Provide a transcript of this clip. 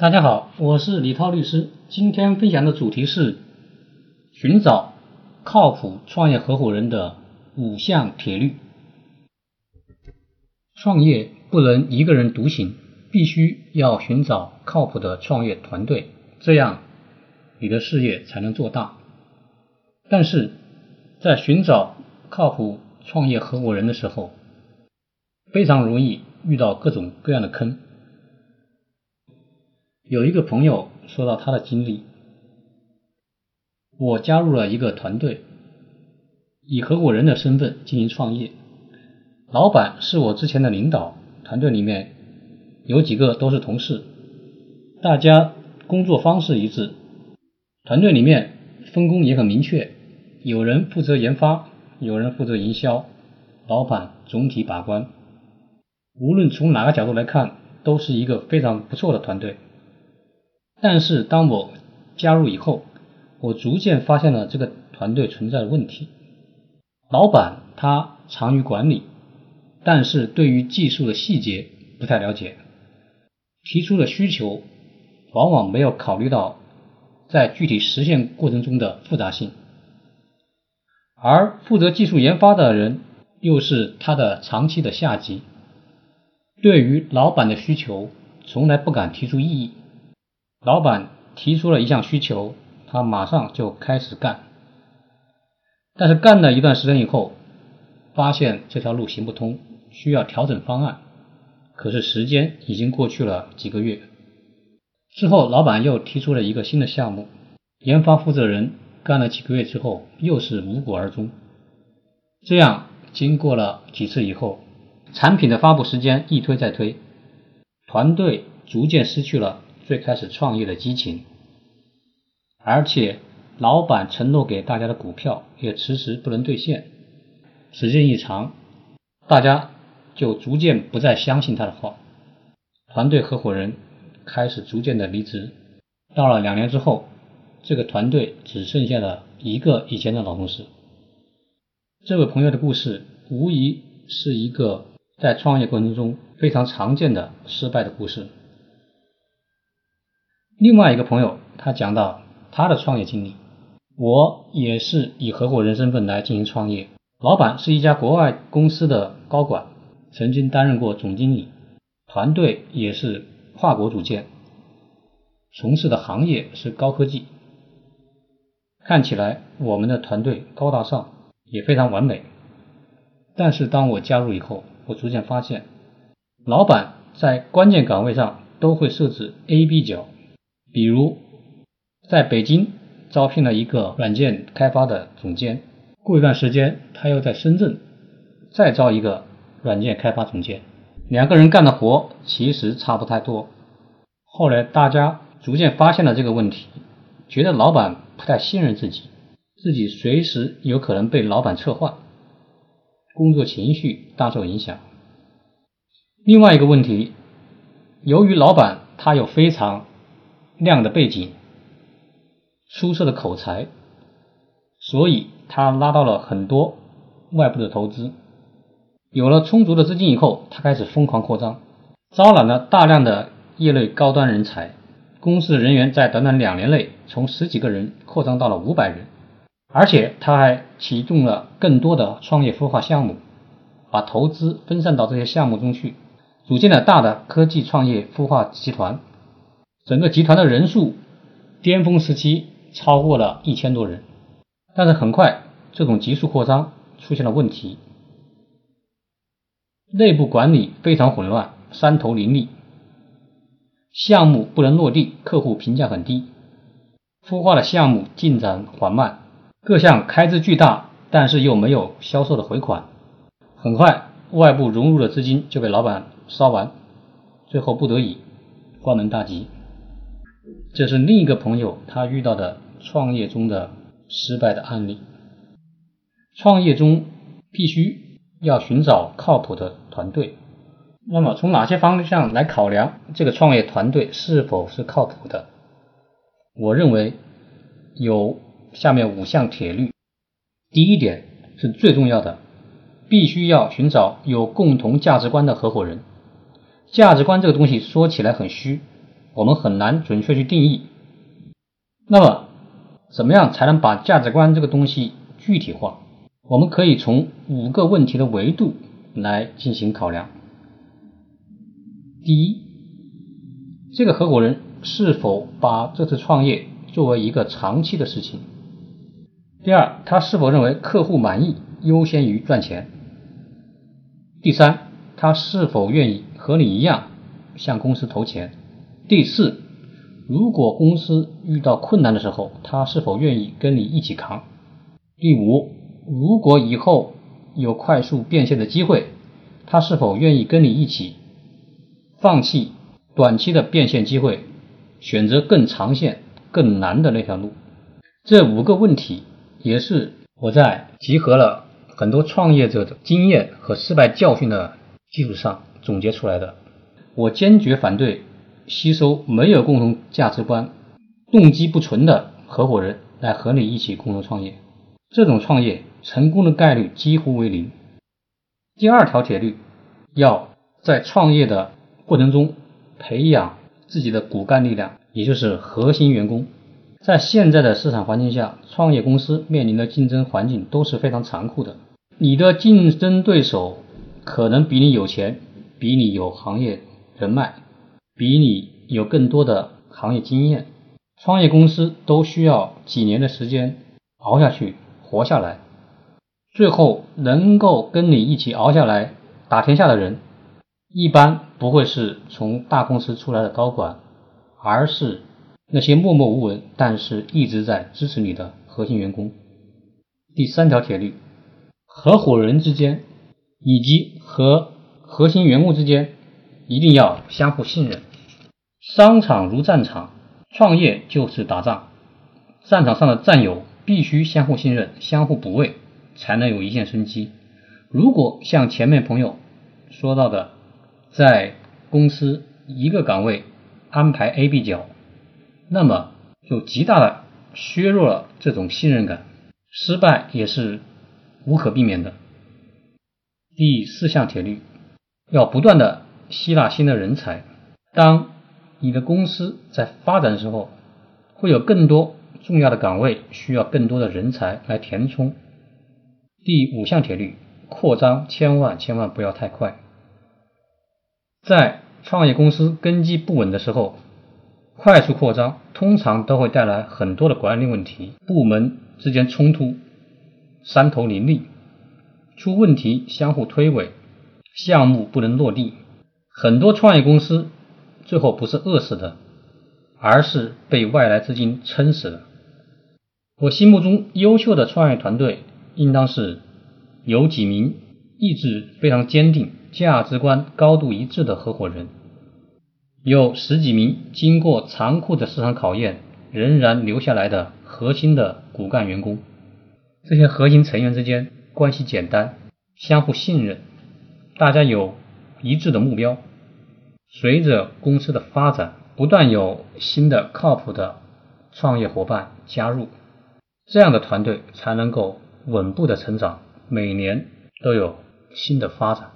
大家好，我是李涛律师。今天分享的主题是寻找靠谱创业合伙人的五项铁律。创业不能一个人独行，必须要寻找靠谱的创业团队，这样你的事业才能做大。但是在寻找靠谱创业合伙人的时候，非常容易遇到各种各样的坑。有一个朋友说到他的经历，我加入了一个团队，以合伙人的身份进行创业，老板是我之前的领导，团队里面有几个都是同事，大家工作方式一致，团队里面分工也很明确，有人负责研发，有人负责营销，老板总体把关，无论从哪个角度来看，都是一个非常不错的团队。但是当我加入以后，我逐渐发现了这个团队存在的问题。老板他长于管理，但是对于技术的细节不太了解，提出的需求往往没有考虑到在具体实现过程中的复杂性，而负责技术研发的人又是他的长期的下级，对于老板的需求从来不敢提出异议。老板提出了一项需求，他马上就开始干。但是干了一段时间以后，发现这条路行不通，需要调整方案。可是时间已经过去了几个月，之后老板又提出了一个新的项目，研发负责人干了几个月之后又是无果而终。这样经过了几次以后，产品的发布时间一推再推，团队逐渐失去了。最开始创业的激情，而且老板承诺给大家的股票也迟迟不能兑现，时间一长，大家就逐渐不再相信他的话，团队合伙人开始逐渐的离职，到了两年之后，这个团队只剩下了一个以前的老同事。这位朋友的故事无疑是一个在创业过程中非常常见的失败的故事。另外一个朋友，他讲到他的创业经历。我也是以合伙人身份来进行创业，老板是一家国外公司的高管，曾经担任过总经理，团队也是跨国组建，从事的行业是高科技。看起来我们的团队高大上，也非常完美。但是当我加入以后，我逐渐发现，老板在关键岗位上都会设置 A、B 角。比如，在北京招聘了一个软件开发的总监，过一段时间他又在深圳再招一个软件开发总监，两个人干的活其实差不太多。后来大家逐渐发现了这个问题，觉得老板不太信任自己，自己随时有可能被老板撤换，工作情绪大受影响。另外一个问题，由于老板他有非常亮的背景，出色的口才，所以他拉到了很多外部的投资。有了充足的资金以后，他开始疯狂扩张，招揽了大量的业内高端人才。公司人员在短短两年内从十几个人扩张到了五百人，而且他还启动了更多的创业孵化项目，把投资分散到这些项目中去，组建了大的科技创业孵化集团。整个集团的人数巅峰时期超过了一千多人，但是很快这种急速扩张出现了问题，内部管理非常混乱，山头林立，项目不能落地，客户评价很低，孵化的项目进展缓慢，各项开支巨大，但是又没有销售的回款，很快外部融入的资金就被老板烧完，最后不得已关门大吉。这是另一个朋友他遇到的创业中的失败的案例。创业中必须要寻找靠谱的团队。那么从哪些方向来考量这个创业团队是否是靠谱的？我认为有下面五项铁律。第一点是最重要的，必须要寻找有共同价值观的合伙人。价值观这个东西说起来很虚。我们很难准确去定义。那么，怎么样才能把价值观这个东西具体化？我们可以从五个问题的维度来进行考量。第一，这个合伙人是否把这次创业作为一个长期的事情？第二，他是否认为客户满意优先于赚钱？第三，他是否愿意和你一样向公司投钱？第四，如果公司遇到困难的时候，他是否愿意跟你一起扛？第五，如果以后有快速变现的机会，他是否愿意跟你一起放弃短期的变现机会，选择更长线、更难的那条路？这五个问题也是我在集合了。很多创业者的经验和失败教训的基础上总结出来的。我坚决反对吸收没有共同价值观、动机不纯的合伙人来和你一起共同创业。这种创业成功的概率几乎为零。第二条铁律，要在创业的过程中培养自己的骨干力量，也就是核心员工。在现在的市场环境下，创业公司面临的竞争环境都是非常残酷的。你的竞争对手可能比你有钱，比你有行业人脉，比你有更多的行业经验。创业公司都需要几年的时间熬下去、活下来。最后能够跟你一起熬下来、打天下的人，一般不会是从大公司出来的高管，而是那些默默无闻但是一直在支持你的核心员工。第三条铁律。合伙人之间以及和核心员工之间一定要相互信任。商场如战场，创业就是打仗。战场上的战友必须相互信任、相互补位，才能有一线生机。如果像前面朋友说到的，在公司一个岗位安排 A、B 角，那么就极大的削弱了这种信任感，失败也是。无可避免的。第四项铁律，要不断的吸纳新的人才。当你的公司在发展的时候，会有更多重要的岗位需要更多的人才来填充。第五项铁律，扩张千万千万不要太快。在创业公司根基不稳的时候，快速扩张通常都会带来很多的管理问题，部门之间冲突。山头林立，出问题相互推诿，项目不能落地。很多创业公司最后不是饿死的，而是被外来资金撑死的。我心目中优秀的创业团队，应当是有几名意志非常坚定、价值观高度一致的合伙人，有十几名经过残酷的市场考验仍然留下来的核心的骨干员工。这些核心成员之间关系简单，相互信任，大家有一致的目标。随着公司的发展，不断有新的靠谱的创业伙伴加入，这样的团队才能够稳步的成长，每年都有新的发展。